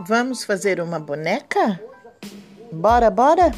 Vamos fazer uma boneca? Bora, bora!